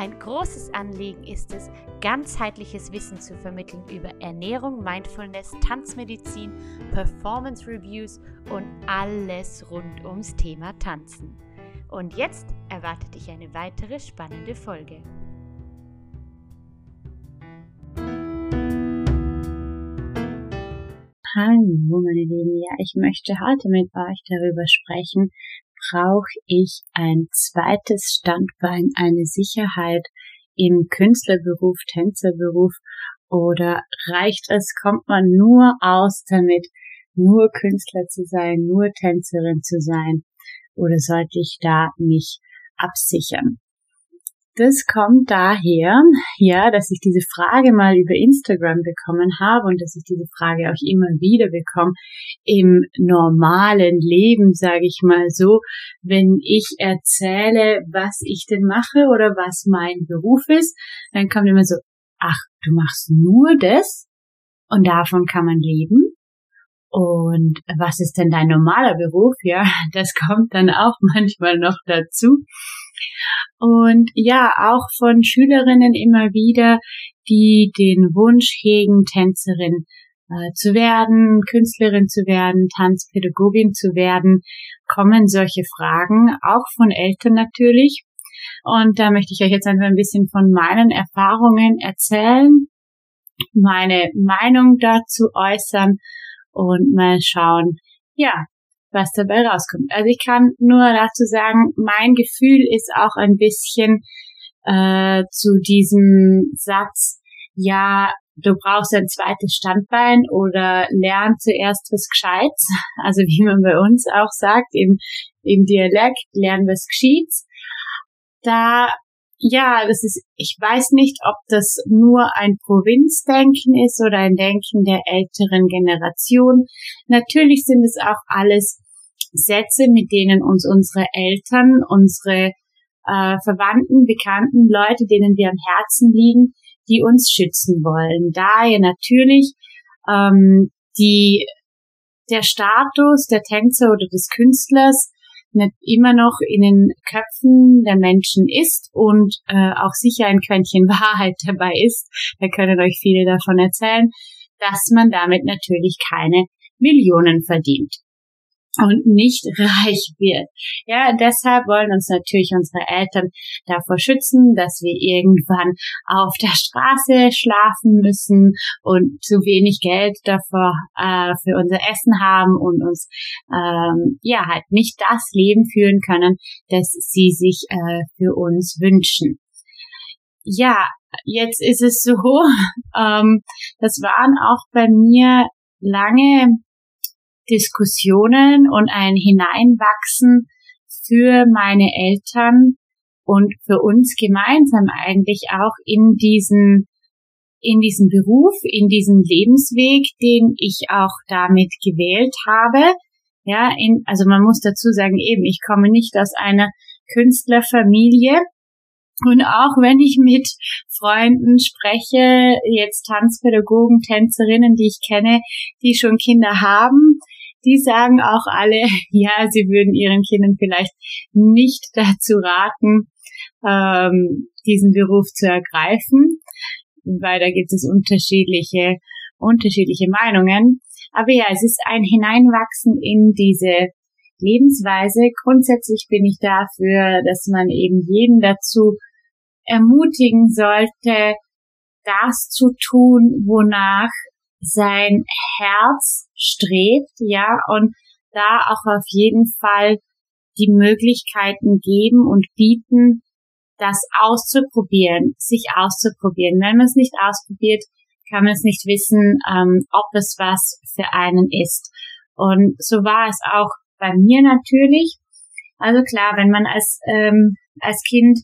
Ein großes Anliegen ist es, ganzheitliches Wissen zu vermitteln über Ernährung, Mindfulness, Tanzmedizin, Performance Reviews und alles rund ums Thema Tanzen. Und jetzt erwartet dich eine weitere spannende Folge. Hallo meine Lieben, ja, ich möchte heute mit euch darüber sprechen, brauche ich ein zweites Standbein, eine Sicherheit im Künstlerberuf, Tänzerberuf oder reicht es, kommt man nur aus damit, nur Künstler zu sein, nur Tänzerin zu sein oder sollte ich da mich absichern? Das kommt daher, ja, dass ich diese Frage mal über Instagram bekommen habe und dass ich diese Frage auch immer wieder bekomme im normalen Leben, sage ich mal so, wenn ich erzähle, was ich denn mache oder was mein Beruf ist, dann kommt immer so, ach, du machst nur das und davon kann man leben. Und was ist denn dein normaler Beruf? Ja, das kommt dann auch manchmal noch dazu. Und ja, auch von Schülerinnen immer wieder, die den Wunsch hegen, Tänzerin äh, zu werden, Künstlerin zu werden, Tanzpädagogin zu werden, kommen solche Fragen, auch von Eltern natürlich. Und da möchte ich euch jetzt einfach ein bisschen von meinen Erfahrungen erzählen, meine Meinung dazu äußern und mal schauen, ja, was dabei rauskommt. Also ich kann nur dazu sagen, mein Gefühl ist auch ein bisschen äh, zu diesem Satz, ja, du brauchst ein zweites Standbein oder lern zuerst was Gescheites, also wie man bei uns auch sagt, im, im Dialekt, lern was Gescheites. Da ja, das ist, ich weiß nicht, ob das nur ein Provinzdenken ist oder ein Denken der älteren Generation. Natürlich sind es auch alles Sätze, mit denen uns unsere Eltern, unsere äh, Verwandten, Bekannten, Leute, denen wir am Herzen liegen, die uns schützen wollen. Daher natürlich ähm, die der Status der Tänzer oder des Künstlers nicht immer noch in den Köpfen der Menschen ist und äh, auch sicher ein Quäntchen Wahrheit dabei ist, da können euch viele davon erzählen, dass man damit natürlich keine Millionen verdient und nicht reich wird. Ja, deshalb wollen uns natürlich unsere Eltern davor schützen, dass wir irgendwann auf der Straße schlafen müssen und zu wenig Geld davor äh, für unser Essen haben und uns ähm, ja halt nicht das Leben führen können, das sie sich äh, für uns wünschen. Ja, jetzt ist es so, ähm, das waren auch bei mir lange Diskussionen und ein Hineinwachsen für meine Eltern und für uns gemeinsam eigentlich auch in diesen in diesen Beruf, in diesen Lebensweg, den ich auch damit gewählt habe. Ja, in, also man muss dazu sagen, eben, ich komme nicht aus einer Künstlerfamilie. Und auch wenn ich mit Freunden spreche, jetzt Tanzpädagogen, Tänzerinnen, die ich kenne, die schon Kinder haben, die sagen auch alle, ja, sie würden ihren Kindern vielleicht nicht dazu raten, ähm, diesen Beruf zu ergreifen, weil da gibt es unterschiedliche, unterschiedliche Meinungen. Aber ja, es ist ein Hineinwachsen in diese Lebensweise. Grundsätzlich bin ich dafür, dass man eben jeden dazu ermutigen sollte, das zu tun, wonach sein Herz strebt, ja, und da auch auf jeden Fall die Möglichkeiten geben und bieten, das auszuprobieren, sich auszuprobieren. Wenn man es nicht ausprobiert, kann man es nicht wissen, ähm, ob es was für einen ist. Und so war es auch bei mir natürlich. Also klar, wenn man als, ähm, als Kind,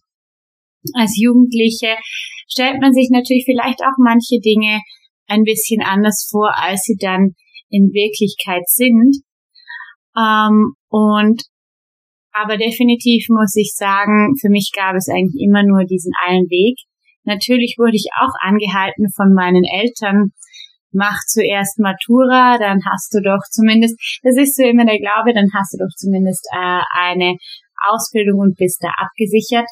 als Jugendliche, stellt man sich natürlich vielleicht auch manche Dinge ein bisschen anders vor, als sie dann in Wirklichkeit sind. Ähm, und aber definitiv muss ich sagen, für mich gab es eigentlich immer nur diesen einen Weg. Natürlich wurde ich auch angehalten von meinen Eltern, mach zuerst Matura, dann hast du doch zumindest, das ist so immer der Glaube, dann hast du doch zumindest äh, eine Ausbildung und bist da abgesichert.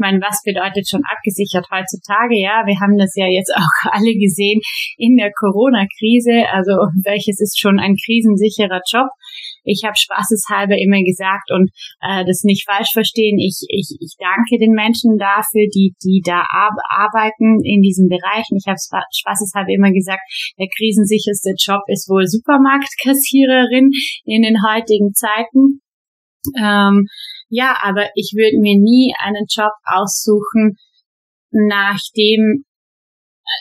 Ich meine, was bedeutet schon abgesichert heutzutage? Ja, wir haben das ja jetzt auch alle gesehen in der Corona-Krise. Also welches ist schon ein krisensicherer Job? Ich habe spaßeshalber immer gesagt und äh, das nicht falsch verstehen. Ich, ich, ich danke den Menschen dafür, die, die da arbeiten in diesem Bereich. Und ich habe spaßeshalber immer gesagt, der krisensicherste Job ist wohl Supermarktkassiererin in den heutigen Zeiten. Ähm, ja, aber ich würde mir nie einen Job aussuchen, nach dem,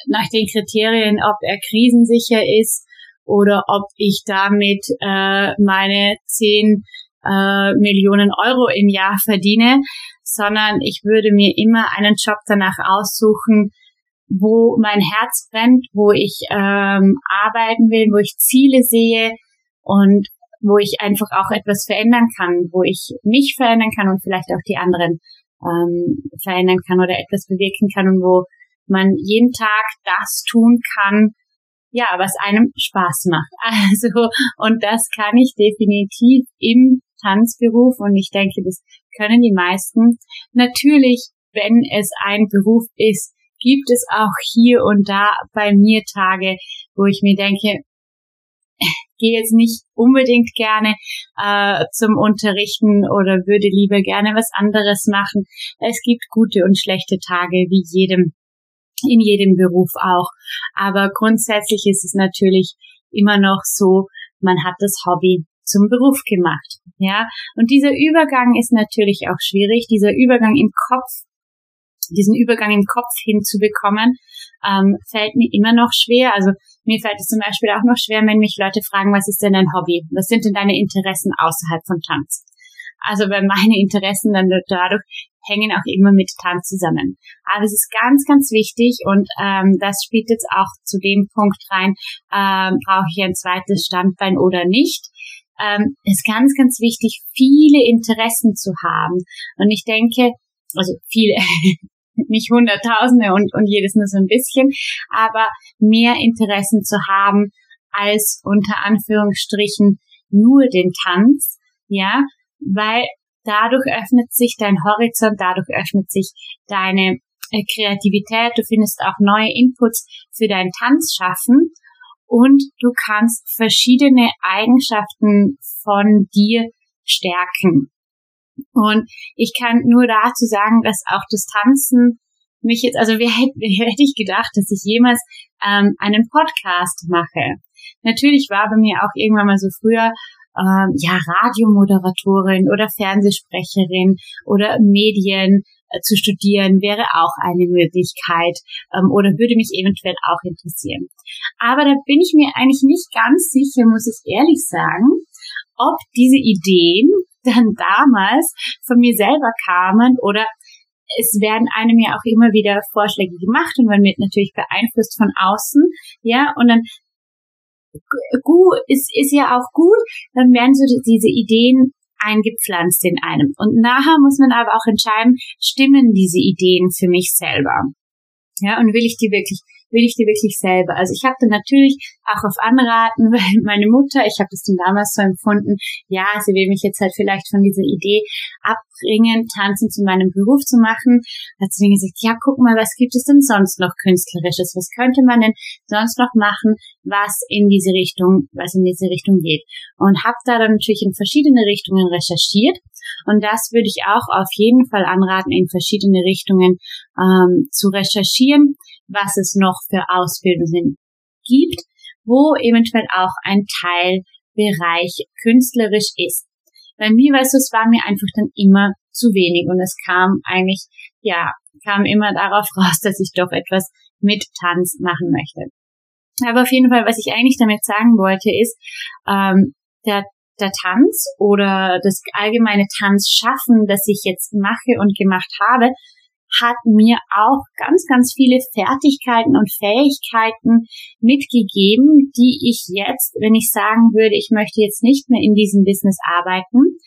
nach den Kriterien, ob er krisensicher ist oder ob ich damit äh, meine 10 äh, Millionen Euro im Jahr verdiene, sondern ich würde mir immer einen Job danach aussuchen, wo mein Herz brennt, wo ich ähm, arbeiten will, wo ich Ziele sehe und wo ich einfach auch etwas verändern kann, wo ich mich verändern kann und vielleicht auch die anderen ähm, verändern kann oder etwas bewirken kann und wo man jeden Tag das tun kann, ja, was einem Spaß macht. Also, und das kann ich definitiv im Tanzberuf und ich denke, das können die meisten. Natürlich, wenn es ein Beruf ist, gibt es auch hier und da bei mir Tage, wo ich mir denke, gehe jetzt nicht unbedingt gerne äh, zum Unterrichten oder würde lieber gerne was anderes machen. Es gibt gute und schlechte Tage wie jedem in jedem Beruf auch. Aber grundsätzlich ist es natürlich immer noch so, man hat das Hobby zum Beruf gemacht. Ja, und dieser Übergang ist natürlich auch schwierig. Dieser Übergang im Kopf, diesen Übergang im Kopf hinzubekommen, ähm, fällt mir immer noch schwer. Also mir fällt es zum Beispiel auch noch schwer, wenn mich Leute fragen, was ist denn dein Hobby? Was sind denn deine Interessen außerhalb von Tanz? Also weil meine Interessen dann dadurch hängen auch immer mit Tanz zusammen. Aber es ist ganz, ganz wichtig und ähm, das spielt jetzt auch zu dem Punkt rein, ähm, brauche ich ein zweites Standbein oder nicht. Ähm, ist ganz, ganz wichtig, viele Interessen zu haben. Und ich denke, also viele, nicht Hunderttausende und, und jedes nur so ein bisschen, aber mehr Interessen zu haben als unter Anführungsstrichen nur den Tanz, ja, weil dadurch öffnet sich dein Horizont, dadurch öffnet sich deine äh, Kreativität, du findest auch neue Inputs für dein Tanz schaffen und du kannst verschiedene Eigenschaften von dir stärken. Und ich kann nur dazu sagen, dass auch das Tanzen mich jetzt, also wer hätte, wer hätte ich gedacht, dass ich jemals ähm, einen Podcast mache? Natürlich war bei mir auch irgendwann mal so früher ähm, ja, Radiomoderatorin oder Fernsehsprecherin oder Medien äh, zu studieren wäre auch eine Möglichkeit ähm, oder würde mich eventuell auch interessieren. Aber da bin ich mir eigentlich nicht ganz sicher, muss ich ehrlich sagen, ob diese Ideen dann damals von mir selber kamen oder es werden einem ja auch immer wieder Vorschläge gemacht und man wird natürlich beeinflusst von außen, ja, und dann gut, ist, ist ja auch gut, dann werden so diese Ideen eingepflanzt in einem. Und nachher muss man aber auch entscheiden, stimmen diese Ideen für mich selber? Ja, und will ich die wirklich will ich die wirklich selber. Also ich habe dann natürlich auch auf Anraten, weil meine Mutter, ich habe das dann damals so empfunden, ja, sie will mich jetzt halt vielleicht von dieser Idee abbringen, Tanzen zu meinem Beruf zu machen. Hat sie mir gesagt, ja, guck mal, was gibt es denn sonst noch künstlerisches? Was könnte man denn sonst noch machen, was in diese Richtung, was in diese Richtung geht? Und habe da dann natürlich in verschiedene Richtungen recherchiert. Und das würde ich auch auf jeden Fall anraten, in verschiedene Richtungen ähm, zu recherchieren was es noch für Ausbildungen gibt, wo eventuell auch ein Teilbereich künstlerisch ist. Bei mir, weißt du, es war mir einfach dann immer zu wenig und es kam eigentlich, ja, kam immer darauf raus, dass ich doch etwas mit Tanz machen möchte. Aber auf jeden Fall, was ich eigentlich damit sagen wollte, ist, ähm, der, der Tanz oder das allgemeine Tanzschaffen, das ich jetzt mache und gemacht habe, hat mir auch ganz, ganz viele Fertigkeiten und Fähigkeiten mitgegeben, die ich jetzt, wenn ich sagen würde, ich möchte jetzt nicht mehr in diesem Business arbeiten,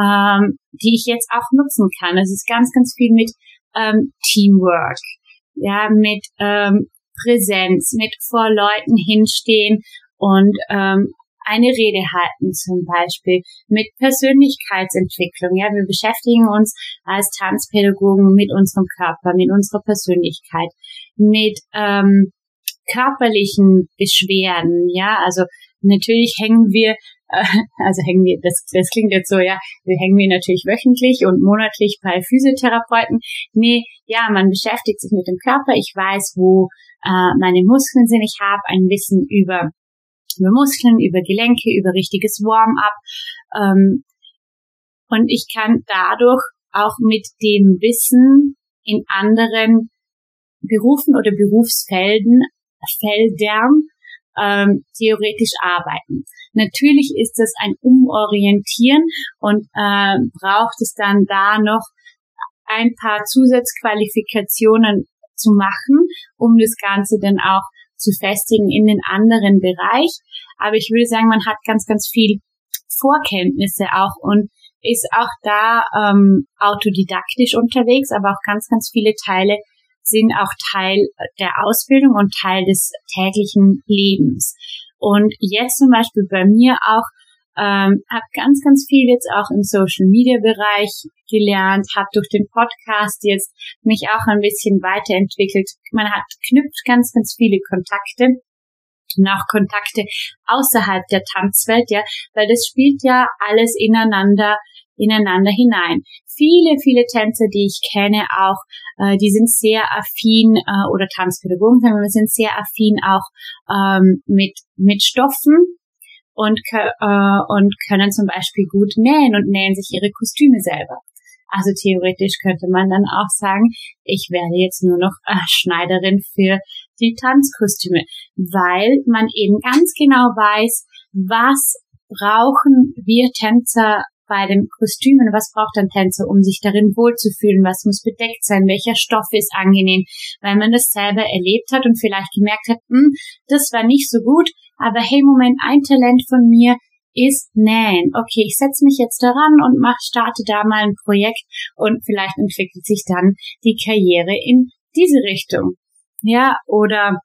ähm, die ich jetzt auch nutzen kann. Es ist ganz, ganz viel mit ähm, Teamwork, ja, mit ähm, Präsenz, mit vor Leuten hinstehen und ähm, eine Rede halten zum Beispiel mit Persönlichkeitsentwicklung. Ja, wir beschäftigen uns als Tanzpädagogen mit unserem Körper, mit unserer Persönlichkeit, mit ähm, körperlichen Beschwerden. Ja, also natürlich hängen wir also hängen wir, das, das klingt jetzt so, ja, wir hängen wir natürlich wöchentlich und monatlich bei Physiotherapeuten. Nee, ja, man beschäftigt sich mit dem Körper. Ich weiß, wo äh, meine Muskeln sind. Ich habe ein Wissen über über Muskeln, über Gelenke, über richtiges Warm-up. Ähm, und ich kann dadurch auch mit dem Wissen in anderen Berufen oder Berufsfelden, Feldern, ähm, theoretisch arbeiten. Natürlich ist es ein Umorientieren und äh, braucht es dann da noch ein paar Zusatzqualifikationen zu machen, um das Ganze dann auch zu festigen in den anderen Bereich. Aber ich würde sagen, man hat ganz, ganz viel Vorkenntnisse auch und ist auch da ähm, autodidaktisch unterwegs, aber auch ganz, ganz viele Teile sind auch Teil der Ausbildung und Teil des täglichen Lebens. Und jetzt zum Beispiel bei mir auch ähm, habe ganz, ganz viel jetzt auch im Social Media Bereich gelernt, habe durch den Podcast jetzt mich auch ein bisschen weiterentwickelt. Man hat knüpft ganz, ganz viele Kontakte und auch Kontakte außerhalb der Tanzwelt, ja, weil das spielt ja alles ineinander ineinander hinein. Viele, viele Tänzer, die ich kenne, auch, äh, die sind sehr affin äh, oder Tanzpädagogen, wir sind sehr affin auch ähm, mit mit Stoffen, und, äh, und können zum Beispiel gut nähen und nähen sich ihre Kostüme selber. Also theoretisch könnte man dann auch sagen, ich werde jetzt nur noch äh, Schneiderin für die Tanzkostüme, weil man eben ganz genau weiß, was brauchen wir Tänzer bei den Kostümen, was braucht ein Tänzer, um sich darin wohlzufühlen, was muss bedeckt sein, welcher Stoff ist angenehm, weil man das selber erlebt hat und vielleicht gemerkt hat, hm, das war nicht so gut, aber hey, Moment, ein Talent von mir ist Nähen. Okay, ich setze mich jetzt daran und mach, starte da mal ein Projekt und vielleicht entwickelt sich dann die Karriere in diese Richtung. Ja, oder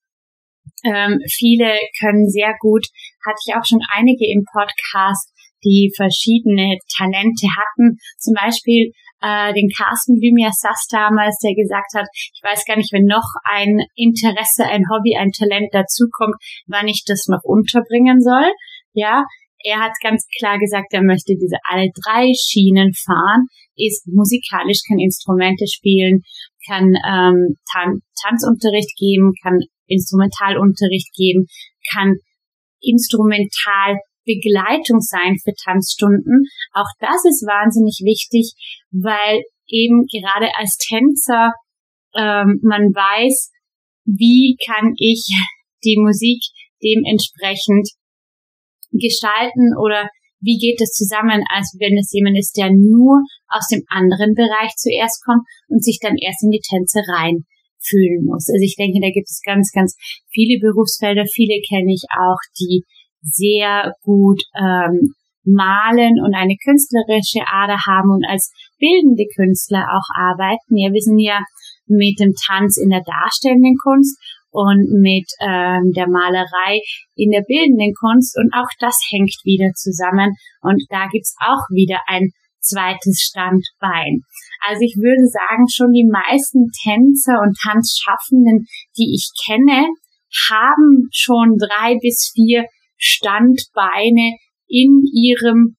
ähm, viele können sehr gut, hatte ich auch schon einige im Podcast, die verschiedene Talente hatten. Zum Beispiel äh, den Carsten Blümia Sass damals, der gesagt hat, ich weiß gar nicht, wenn noch ein Interesse, ein Hobby, ein Talent dazukommt, wann ich das noch unterbringen soll. Ja, er hat ganz klar gesagt, er möchte diese alle drei Schienen fahren, ist musikalisch, kann Instrumente spielen, kann ähm, Tan Tanzunterricht geben, kann Instrumentalunterricht geben, kann instrumental Begleitung sein für Tanzstunden. Auch das ist wahnsinnig wichtig, weil eben gerade als Tänzer ähm, man weiß, wie kann ich die Musik dementsprechend gestalten oder wie geht es zusammen, als wenn es jemand ist, der nur aus dem anderen Bereich zuerst kommt und sich dann erst in die Tänze rein fühlen muss. Also ich denke, da gibt es ganz, ganz viele Berufsfelder. Viele kenne ich auch, die sehr gut ähm, malen und eine künstlerische Ader haben und als bildende Künstler auch arbeiten. Ja, wir sind ja mit dem Tanz in der darstellenden Kunst und mit ähm, der Malerei in der bildenden Kunst und auch das hängt wieder zusammen und da gibt's auch wieder ein zweites Standbein. Also ich würde sagen, schon die meisten Tänzer und Tanzschaffenden, die ich kenne, haben schon drei bis vier Standbeine in ihrem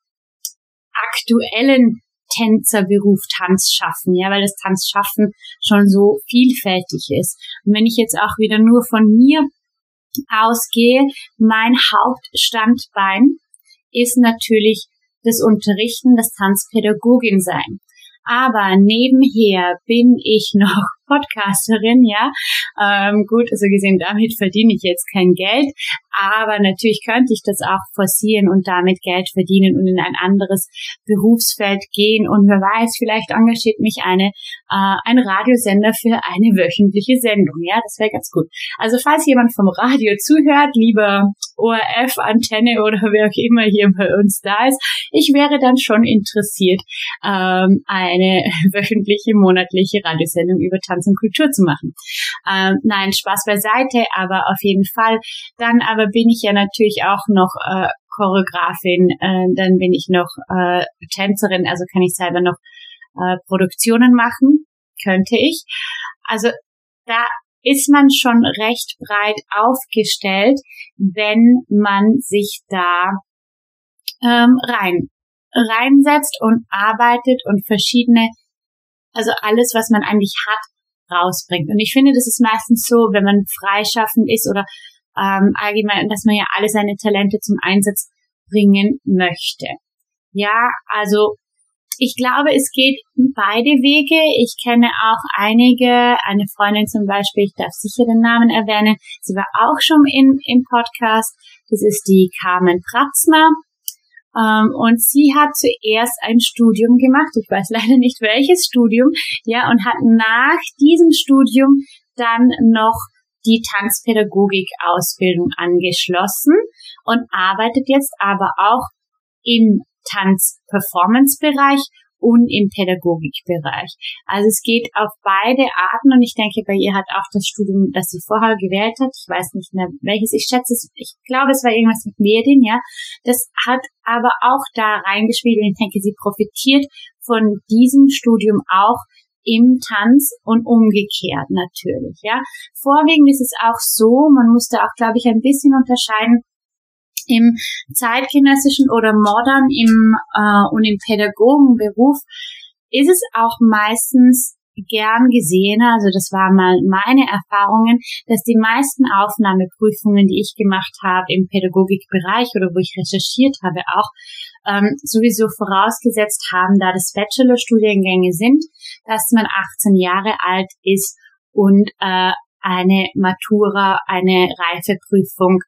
aktuellen Tänzerberuf Tanz schaffen, ja, weil das Tanzschaffen schon so vielfältig ist. Und wenn ich jetzt auch wieder nur von mir ausgehe, mein Hauptstandbein ist natürlich das Unterrichten, das Tanzpädagogin sein. Aber nebenher bin ich noch Podcasterin, ja. Ähm, gut, also gesehen, damit verdiene ich jetzt kein Geld, aber natürlich könnte ich das auch forcieren und damit Geld verdienen und in ein anderes Berufsfeld gehen und wer weiß, vielleicht engagiert mich eine äh, ein Radiosender für eine wöchentliche Sendung, ja, das wäre ganz gut. Also falls jemand vom Radio zuhört, lieber ORF, Antenne oder wer auch immer hier bei uns da ist, ich wäre dann schon interessiert, ähm, eine wöchentliche, monatliche Radiosendung über Tanz und Kultur zu machen. Ähm, nein, Spaß beiseite, aber auf jeden Fall. Dann aber bin ich ja natürlich auch noch äh, Choreografin, äh, dann bin ich noch äh, Tänzerin, also kann ich selber noch äh, Produktionen machen, könnte ich. Also da ist man schon recht breit aufgestellt, wenn man sich da ähm, rein reinsetzt und arbeitet und verschiedene, also alles, was man eigentlich hat, rausbringt. Und ich finde, das ist meistens so, wenn man freischaffend ist oder ähm, allgemein, dass man ja alle seine Talente zum Einsatz bringen möchte. Ja, also ich glaube, es geht beide Wege. Ich kenne auch einige, eine Freundin zum Beispiel, ich darf sicher den Namen erwähnen, sie war auch schon in, im Podcast. Das ist die Carmen Pratzmer. Ähm, und sie hat zuerst ein Studium gemacht, ich weiß leider nicht welches Studium, ja, und hat nach diesem Studium dann noch die Tanzpädagogik-Ausbildung angeschlossen und arbeitet jetzt aber auch im Tanz-Performance-Bereich und im Pädagogikbereich. Also es geht auf beide Arten und ich denke, bei ihr hat auch das Studium, das sie vorher gewählt hat, ich weiß nicht mehr welches, ich schätze es, ich glaube, es war irgendwas mit Medien, ja, das hat aber auch da reingespielt und ich denke, sie profitiert von diesem Studium auch im Tanz und umgekehrt natürlich, ja. Vorwiegend ist es auch so, man muss da auch, glaube ich, ein bisschen unterscheiden, im zeitgenössischen oder modern im äh, und im Pädagogenberuf ist es auch meistens gern gesehener, also das waren mal meine Erfahrungen, dass die meisten Aufnahmeprüfungen, die ich gemacht habe im Pädagogikbereich oder wo ich recherchiert habe, auch ähm, sowieso vorausgesetzt haben, da das Bachelorstudiengänge sind, dass man 18 Jahre alt ist und äh, eine Matura, eine Reifeprüfung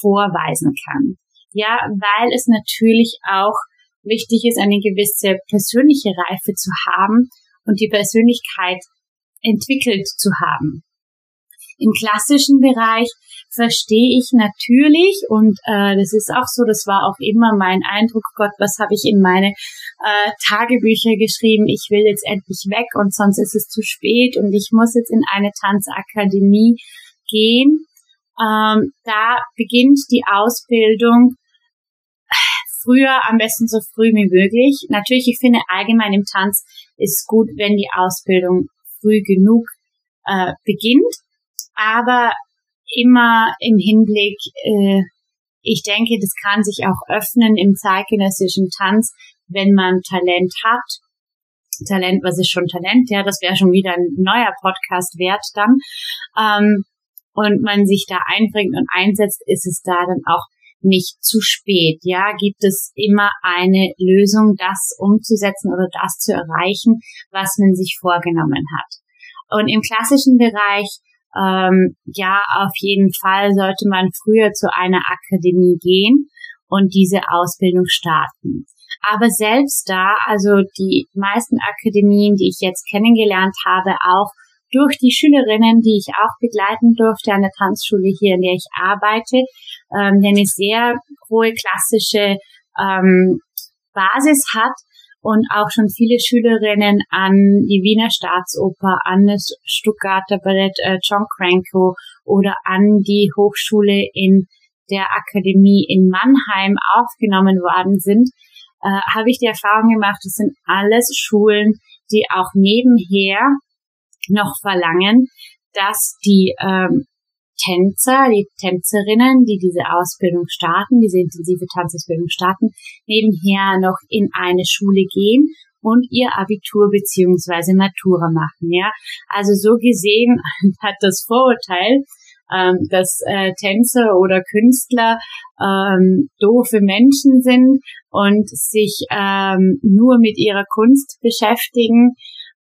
vorweisen kann. Ja, weil es natürlich auch wichtig ist, eine gewisse persönliche Reife zu haben und die Persönlichkeit entwickelt zu haben. Im klassischen Bereich verstehe ich natürlich und äh, das ist auch so, das war auch immer mein Eindruck, Gott, was habe ich in meine äh, Tagebücher geschrieben, ich will jetzt endlich weg und sonst ist es zu spät und ich muss jetzt in eine Tanzakademie gehen. Ähm, da beginnt die Ausbildung früher, am besten so früh wie möglich. Natürlich, ich finde allgemein im Tanz ist gut, wenn die Ausbildung früh genug äh, beginnt aber immer im Hinblick, äh, ich denke, das kann sich auch öffnen im zeitgenössischen Tanz, wenn man Talent hat. Talent, was ist schon Talent? Ja, das wäre schon wieder ein neuer Podcast wert dann. Ähm, und man sich da einbringt und einsetzt, ist es da dann auch nicht zu spät. Ja, gibt es immer eine Lösung, das umzusetzen oder das zu erreichen, was man sich vorgenommen hat. Und im klassischen Bereich ähm, ja, auf jeden Fall sollte man früher zu einer Akademie gehen und diese Ausbildung starten. Aber selbst da, also die meisten Akademien, die ich jetzt kennengelernt habe, auch durch die Schülerinnen, die ich auch begleiten durfte an der Tanzschule hier, in der ich arbeite, ähm, die eine sehr hohe klassische ähm, Basis hat, und auch schon viele Schülerinnen an die Wiener Staatsoper, an das Stuttgarter Ballett äh, John Cranko oder an die Hochschule in der Akademie in Mannheim aufgenommen worden sind, äh, habe ich die Erfahrung gemacht, das sind alles Schulen, die auch nebenher noch verlangen, dass die ähm, Tänzer, die Tänzerinnen, die diese Ausbildung starten, diese intensive Tanzausbildung starten, nebenher noch in eine Schule gehen und ihr Abitur beziehungsweise Matura machen. Ja, also so gesehen hat das Vorurteil, ähm, dass äh, Tänzer oder Künstler ähm, doofe Menschen sind und sich ähm, nur mit ihrer Kunst beschäftigen,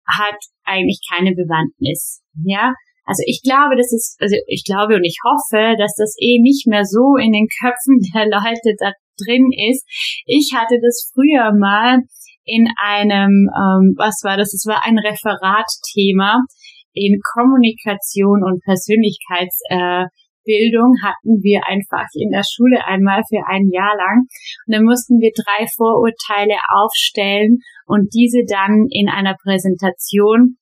hat eigentlich keine Bewandtnis. Ja, also ich glaube, das ist, also ich glaube und ich hoffe, dass das eh nicht mehr so in den Köpfen der Leute da drin ist. Ich hatte das früher mal in einem, ähm, was war das? Es war ein Referatthema in Kommunikation und Persönlichkeitsbildung äh, hatten wir einfach in der Schule einmal für ein Jahr lang. Und dann mussten wir drei Vorurteile aufstellen und diese dann in einer Präsentation,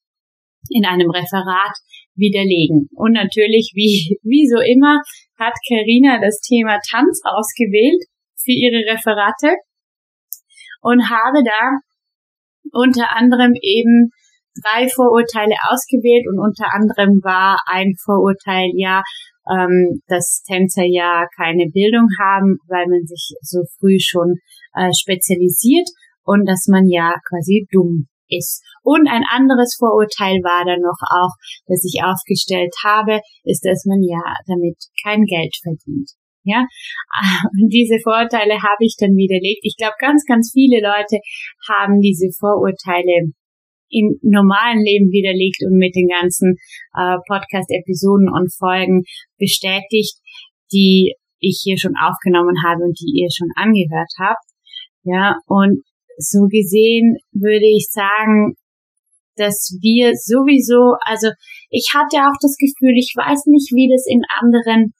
in einem Referat widerlegen. Und natürlich, wie, wie so immer, hat Karina das Thema Tanz ausgewählt für ihre Referate und habe da unter anderem eben drei Vorurteile ausgewählt und unter anderem war ein Vorurteil ja, ähm, dass Tänzer ja keine Bildung haben, weil man sich so früh schon äh, spezialisiert und dass man ja quasi dumm ist. Und ein anderes Vorurteil war dann noch auch, das ich aufgestellt habe, ist, dass man ja damit kein Geld verdient. Ja, und diese Vorurteile habe ich dann widerlegt. Ich glaube, ganz, ganz viele Leute haben diese Vorurteile im normalen Leben widerlegt und mit den ganzen äh, Podcast-Episoden und Folgen bestätigt, die ich hier schon aufgenommen habe und die ihr schon angehört habt. Ja, und so gesehen würde ich sagen, dass wir sowieso, also ich hatte auch das Gefühl, ich weiß nicht, wie das in anderen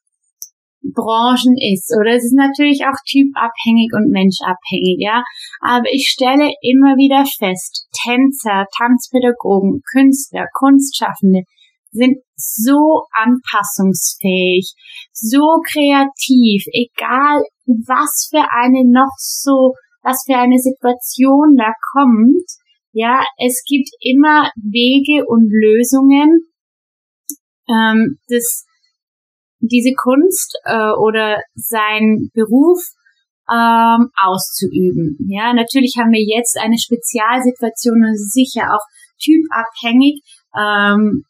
Branchen ist. Oder es ist natürlich auch typabhängig und menschabhängig, ja. Aber ich stelle immer wieder fest, Tänzer, Tanzpädagogen, Künstler, Kunstschaffende sind so anpassungsfähig, so kreativ, egal was für eine noch so, was für eine Situation da kommt. Ja, es gibt immer Wege und Lösungen, ähm, das diese Kunst äh, oder sein Beruf ähm, auszuüben. Ja, natürlich haben wir jetzt eine Spezialsituation und sicher auch typabhängig. Ähm,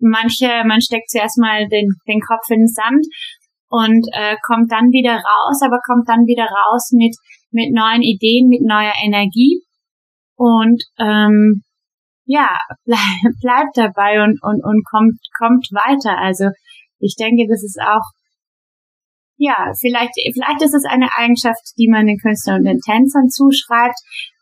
manche, man steckt zuerst mal den, den Kopf in den Sand und äh, kommt dann wieder raus, aber kommt dann wieder raus mit mit neuen Ideen, mit neuer Energie und ähm, ja bleib, bleibt dabei und und und kommt kommt weiter. Also ich denke, das ist auch, ja, vielleicht, vielleicht ist es eine Eigenschaft, die man den Künstlern und den Tänzern zuschreibt,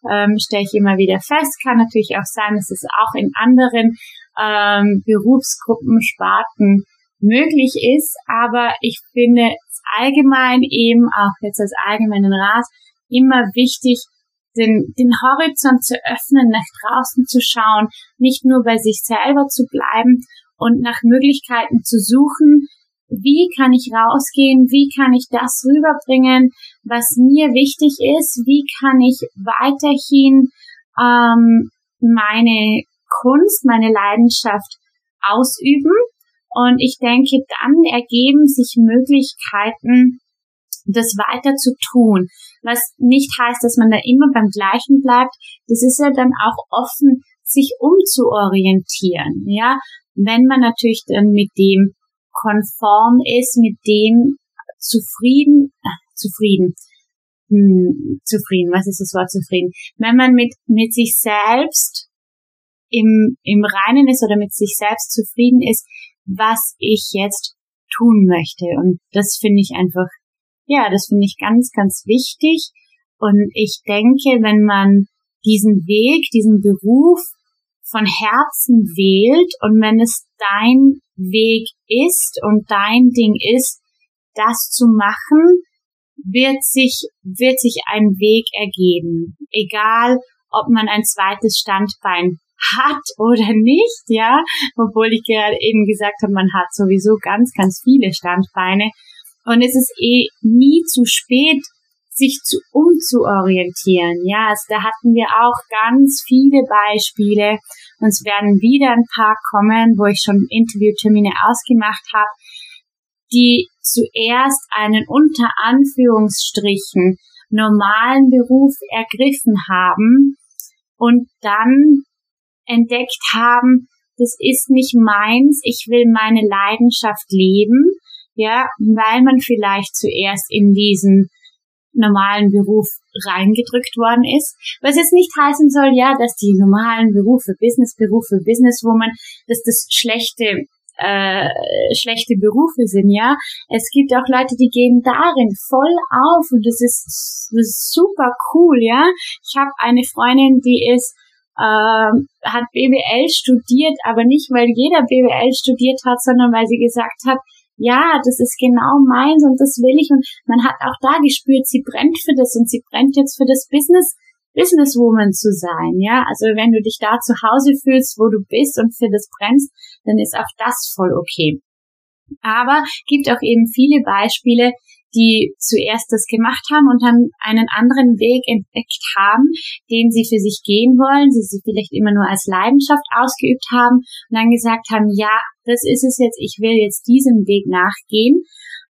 ähm, stelle ich immer wieder fest. Kann natürlich auch sein, dass es auch in anderen ähm, Berufsgruppen, Sparten möglich ist, aber ich finde allgemein eben, auch jetzt als allgemeinen Rat, immer wichtig, den, den Horizont zu öffnen, nach draußen zu schauen, nicht nur bei sich selber zu bleiben und nach Möglichkeiten zu suchen, wie kann ich rausgehen, wie kann ich das rüberbringen, was mir wichtig ist, wie kann ich weiterhin ähm, meine Kunst, meine Leidenschaft ausüben. Und ich denke, dann ergeben sich Möglichkeiten, das weiter zu tun. Was nicht heißt, dass man da immer beim Gleichen bleibt. Das ist ja dann auch offen, sich umzuorientieren. Ja, wenn man natürlich dann mit dem konform ist, mit dem zufrieden, äh, zufrieden, hm, zufrieden, was ist das Wort zufrieden? Wenn man mit, mit sich selbst im, im Reinen ist oder mit sich selbst zufrieden ist, was ich jetzt tun möchte. Und das finde ich einfach, ja, das finde ich ganz, ganz wichtig. Und ich denke, wenn man diesen Weg, diesen Beruf von Herzen wählt und wenn es dein Weg ist und dein Ding ist, das zu machen, wird sich, wird sich ein Weg ergeben. Egal, ob man ein zweites Standbein hat oder nicht, ja, obwohl ich gerade eben gesagt habe, man hat sowieso ganz, ganz viele Standbeine. Und es ist eh nie zu spät, sich zu umzuorientieren. Ja, also da hatten wir auch ganz viele Beispiele. Uns werden wieder ein paar kommen, wo ich schon Interviewtermine ausgemacht habe, die zuerst einen unter Anführungsstrichen normalen Beruf ergriffen haben und dann entdeckt haben, das ist nicht meins, ich will meine Leidenschaft leben, ja, weil man vielleicht zuerst in diesen normalen Beruf reingedrückt worden ist. Was jetzt nicht heißen soll, ja, dass die normalen Berufe, Businessberufe, Businesswoman, dass das schlechte äh, schlechte Berufe sind, ja. Es gibt auch Leute, die gehen darin voll auf und das ist, das ist super cool, ja. Ich habe eine Freundin, die ist äh, hat BWL studiert, aber nicht, weil jeder BWL studiert hat, sondern weil sie gesagt hat, ja, das ist genau meins und das will ich. Und man hat auch da gespürt, sie brennt für das und sie brennt jetzt für das Business, Businesswoman zu sein, ja. Also wenn du dich da zu Hause fühlst, wo du bist und für das brennst, dann ist auch das voll okay. Aber gibt auch eben viele Beispiele, die zuerst das gemacht haben und dann einen anderen Weg entdeckt haben, den sie für sich gehen wollen, sie sie vielleicht immer nur als Leidenschaft ausgeübt haben und dann gesagt haben, ja, das ist es jetzt, ich will jetzt diesem Weg nachgehen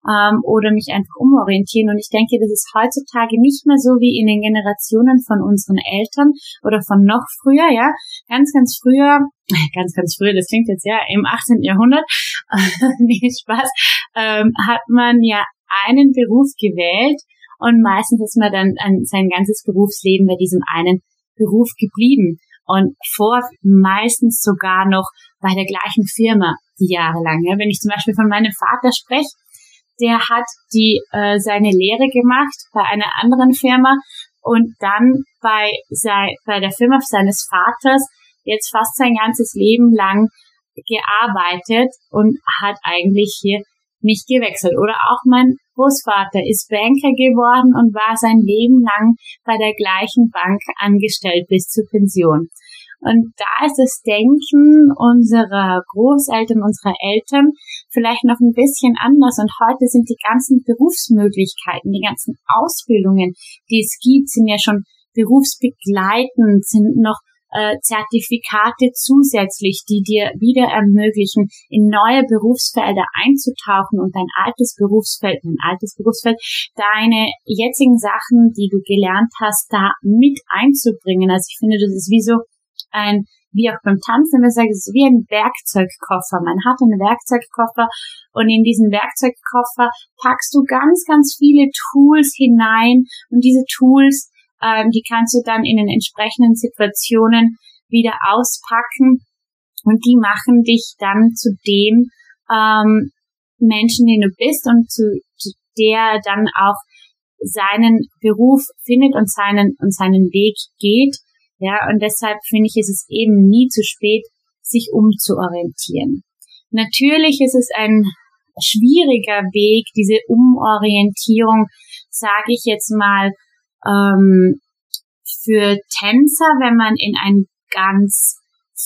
ähm, oder mich einfach umorientieren. Und ich denke, das ist heutzutage nicht mehr so wie in den Generationen von unseren Eltern oder von noch früher, ja. Ganz, ganz früher, ganz, ganz früher, das klingt jetzt ja im 18. Jahrhundert, nee, Spaß, ähm, hat man ja einen Beruf gewählt und meistens ist man dann an sein ganzes Berufsleben bei diesem einen Beruf geblieben und vor meistens sogar noch bei der gleichen Firma jahrelang. Ja, wenn ich zum Beispiel von meinem Vater spreche, der hat die äh, seine Lehre gemacht bei einer anderen Firma und dann bei sei, bei der Firma seines Vaters jetzt fast sein ganzes Leben lang gearbeitet und hat eigentlich hier nicht gewechselt. Oder auch mein Großvater ist Banker geworden und war sein Leben lang bei der gleichen Bank angestellt bis zur Pension. Und da ist das Denken unserer Großeltern, unserer Eltern vielleicht noch ein bisschen anders. Und heute sind die ganzen Berufsmöglichkeiten, die ganzen Ausbildungen, die es gibt, sind ja schon berufsbegleitend, sind noch äh, Zertifikate zusätzlich, die dir wieder ermöglichen, in neue Berufsfelder einzutauchen und dein altes Berufsfeld, dein altes Berufsfeld, deine jetzigen Sachen, die du gelernt hast, da mit einzubringen. Also ich finde, das ist wie so ein wie auch beim Tanzen immer sage, es ist wie ein Werkzeugkoffer. Man hat einen Werkzeugkoffer und in diesen Werkzeugkoffer packst du ganz, ganz viele Tools hinein und diese Tools ähm, die kannst du dann in den entsprechenden Situationen wieder auspacken und die machen dich dann zu dem ähm, Menschen, den du bist und zu, zu der dann auch seinen Beruf findet und seinen und seinen Weg geht. Ja, und deshalb finde ich, ist es eben nie zu spät, sich umzuorientieren. Natürlich ist es ein schwieriger Weg, diese Umorientierung, sage ich jetzt mal, ähm, für Tänzer, wenn man in ein ganz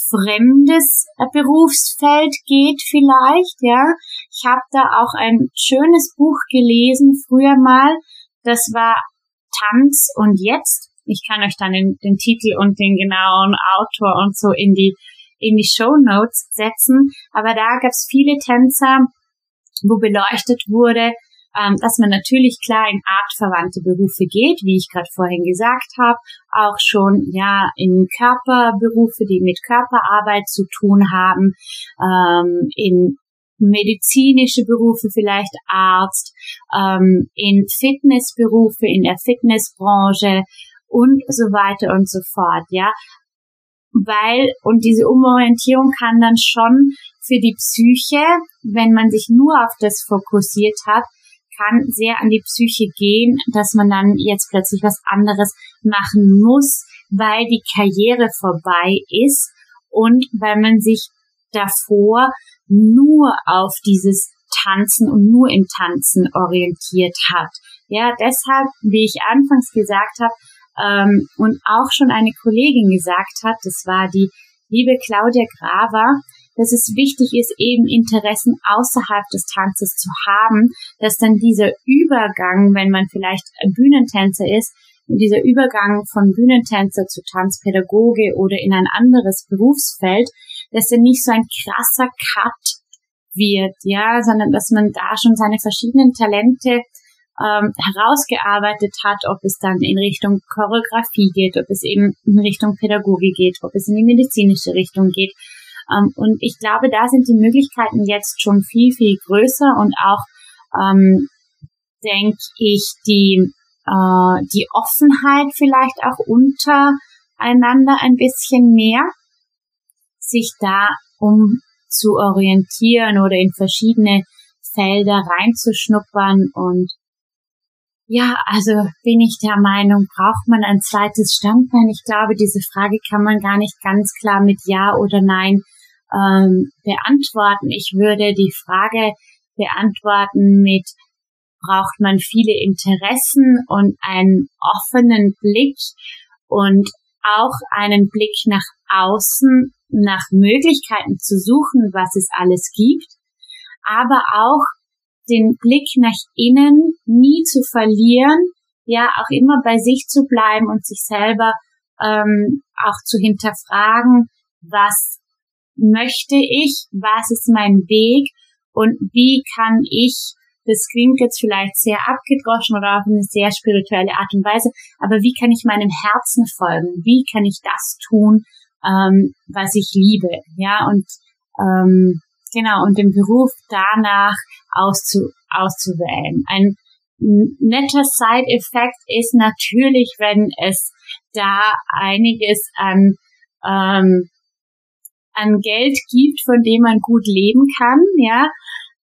fremdes Berufsfeld geht vielleicht, ja. Ich habe da auch ein schönes Buch gelesen früher mal, das war Tanz und jetzt. Ich kann euch dann den, den Titel und den genauen Autor und so in die in die Show Notes setzen. Aber da gab es viele Tänzer, wo beleuchtet wurde, ähm, dass man natürlich klar in artverwandte Berufe geht, wie ich gerade vorhin gesagt habe, auch schon ja in Körperberufe, die mit Körperarbeit zu tun haben, ähm, in medizinische Berufe, vielleicht Arzt, ähm, in Fitnessberufe, in der Fitnessbranche und so weiter und so fort, ja. Weil, und diese Umorientierung kann dann schon für die Psyche, wenn man sich nur auf das fokussiert hat, kann sehr an die Psyche gehen, dass man dann jetzt plötzlich was anderes machen muss, weil die Karriere vorbei ist und weil man sich davor nur auf dieses Tanzen und nur im Tanzen orientiert hat. Ja, deshalb, wie ich anfangs gesagt habe, ähm, und auch schon eine Kollegin gesagt hat, das war die liebe Claudia Graver, dass es wichtig ist, eben Interessen außerhalb des Tanzes zu haben, dass dann dieser Übergang, wenn man vielleicht Bühnentänzer ist, dieser Übergang von Bühnentänzer zu Tanzpädagoge oder in ein anderes Berufsfeld, dass er nicht so ein krasser Cut wird, ja, sondern dass man da schon seine verschiedenen Talente ähm, herausgearbeitet hat, ob es dann in Richtung Choreografie geht, ob es eben in Richtung Pädagogik geht, ob es in die medizinische Richtung geht ähm, und ich glaube, da sind die Möglichkeiten jetzt schon viel, viel größer und auch, ähm, denke ich, die äh, die Offenheit vielleicht auch untereinander ein bisschen mehr, sich da um zu orientieren oder in verschiedene Felder reinzuschnuppern und ja, also bin ich der Meinung, braucht man ein zweites Standbein? Ich glaube, diese Frage kann man gar nicht ganz klar mit Ja oder Nein ähm, beantworten. Ich würde die Frage beantworten mit braucht man viele Interessen und einen offenen Blick und auch einen Blick nach außen, nach Möglichkeiten zu suchen, was es alles gibt, aber auch den Blick nach innen nie zu verlieren, ja, auch immer bei sich zu bleiben und sich selber ähm, auch zu hinterfragen, was möchte ich, was ist mein Weg und wie kann ich, das klingt jetzt vielleicht sehr abgedroschen oder auf eine sehr spirituelle Art und Weise, aber wie kann ich meinem Herzen folgen? Wie kann ich das tun, ähm, was ich liebe? Ja, und ähm, genau, und den Beruf danach auszu, auszuwählen. Ein netter Side-Effekt ist natürlich, wenn es da einiges an, ähm, an Geld gibt, von dem man gut leben kann, ja.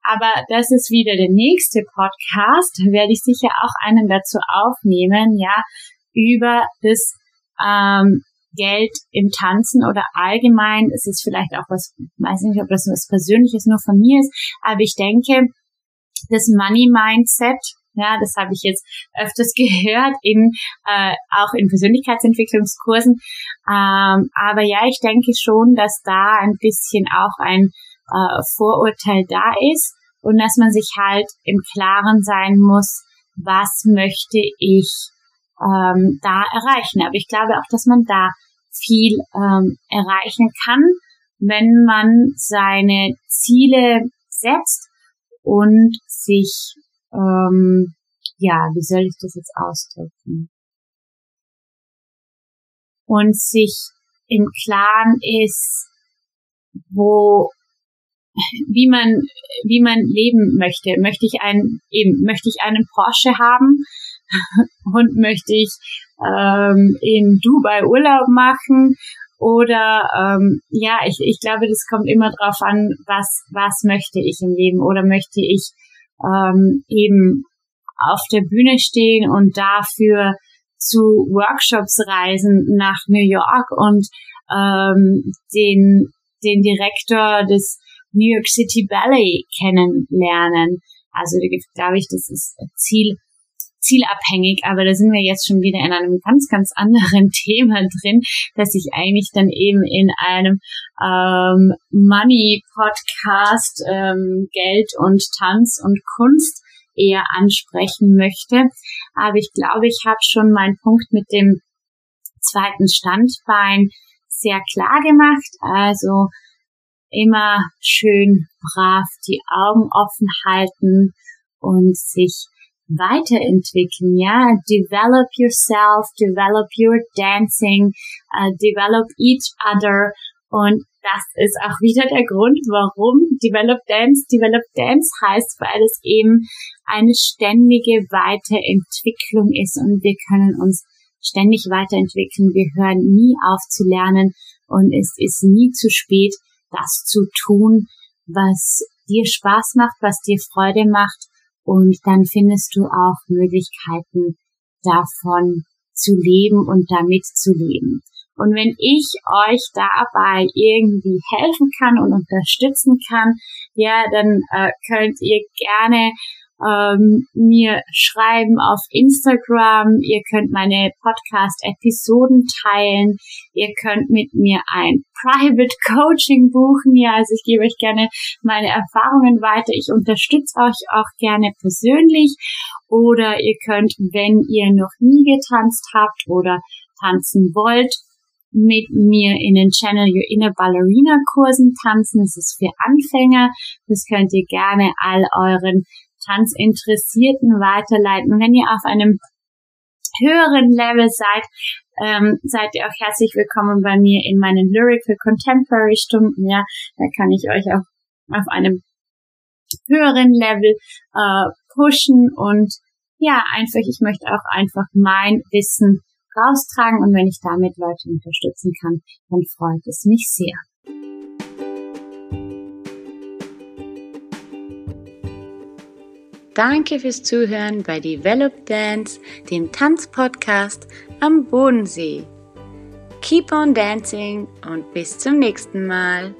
Aber das ist wieder der nächste Podcast. Werde ich sicher auch einen dazu aufnehmen, ja, über das ähm, Geld im Tanzen oder allgemein. Es ist vielleicht auch was, weiß nicht, ob das was Persönliches nur von mir ist, aber ich denke, das Money Mindset, ja, das habe ich jetzt öfters gehört in äh, auch in Persönlichkeitsentwicklungskursen. Ähm, aber ja, ich denke schon, dass da ein bisschen auch ein äh, Vorurteil da ist und dass man sich halt im Klaren sein muss, was möchte ich ähm, da erreichen. Aber ich glaube auch, dass man da viel ähm, erreichen kann, wenn man seine Ziele setzt und sich, ähm, ja, wie soll ich das jetzt ausdrücken? Und sich im Klaren ist, wo, wie man, wie man leben möchte. Möchte ich einen, eben, möchte ich einen Porsche haben und möchte ich ähm, in Dubai Urlaub machen oder ähm, ja, ich, ich glaube, das kommt immer drauf an, was, was möchte ich im Leben oder möchte ich ähm, eben auf der Bühne stehen und dafür zu Workshops reisen nach New York und ähm, den, den Direktor des New York City Ballet kennenlernen. Also glaube ich, das ist Ziel zielabhängig, aber da sind wir jetzt schon wieder in einem ganz, ganz anderen Thema drin, dass ich eigentlich dann eben in einem ähm, Money-Podcast ähm, Geld und Tanz und Kunst eher ansprechen möchte. Aber ich glaube, ich habe schon meinen Punkt mit dem zweiten Standbein sehr klar gemacht. Also immer schön brav die Augen offen halten und sich weiterentwickeln, ja, develop yourself, develop your dancing, uh, develop each other. Und das ist auch wieder der Grund, warum Develop Dance Develop Dance heißt, weil es eben eine ständige Weiterentwicklung ist. Und wir können uns ständig weiterentwickeln. Wir hören nie auf zu lernen. Und es ist nie zu spät, das zu tun, was dir Spaß macht, was dir Freude macht und dann findest du auch Möglichkeiten davon zu leben und damit zu leben. Und wenn ich euch dabei irgendwie helfen kann und unterstützen kann, ja, dann äh, könnt ihr gerne ähm, mir schreiben auf Instagram. Ihr könnt meine Podcast-Episoden teilen. Ihr könnt mit mir ein Private Coaching buchen. Ja, also ich gebe euch gerne meine Erfahrungen weiter. Ich unterstütze euch auch gerne persönlich. Oder ihr könnt, wenn ihr noch nie getanzt habt oder tanzen wollt, mit mir in den Channel Your Inner Ballerina Kursen tanzen. Das ist für Anfänger. Das könnt ihr gerne all euren Tanzinteressierten weiterleiten. Und wenn ihr auf einem höheren Level seid, ähm, seid ihr auch herzlich willkommen bei mir in meinen Lyrical Contemporary Stunden. Ja, da kann ich euch auch auf einem höheren Level äh, pushen und ja, einfach, ich möchte auch einfach mein Wissen raustragen und wenn ich damit Leute unterstützen kann, dann freut es mich sehr. Danke fürs Zuhören bei Develop Dance, dem Tanzpodcast am Bodensee. Keep on dancing und bis zum nächsten Mal.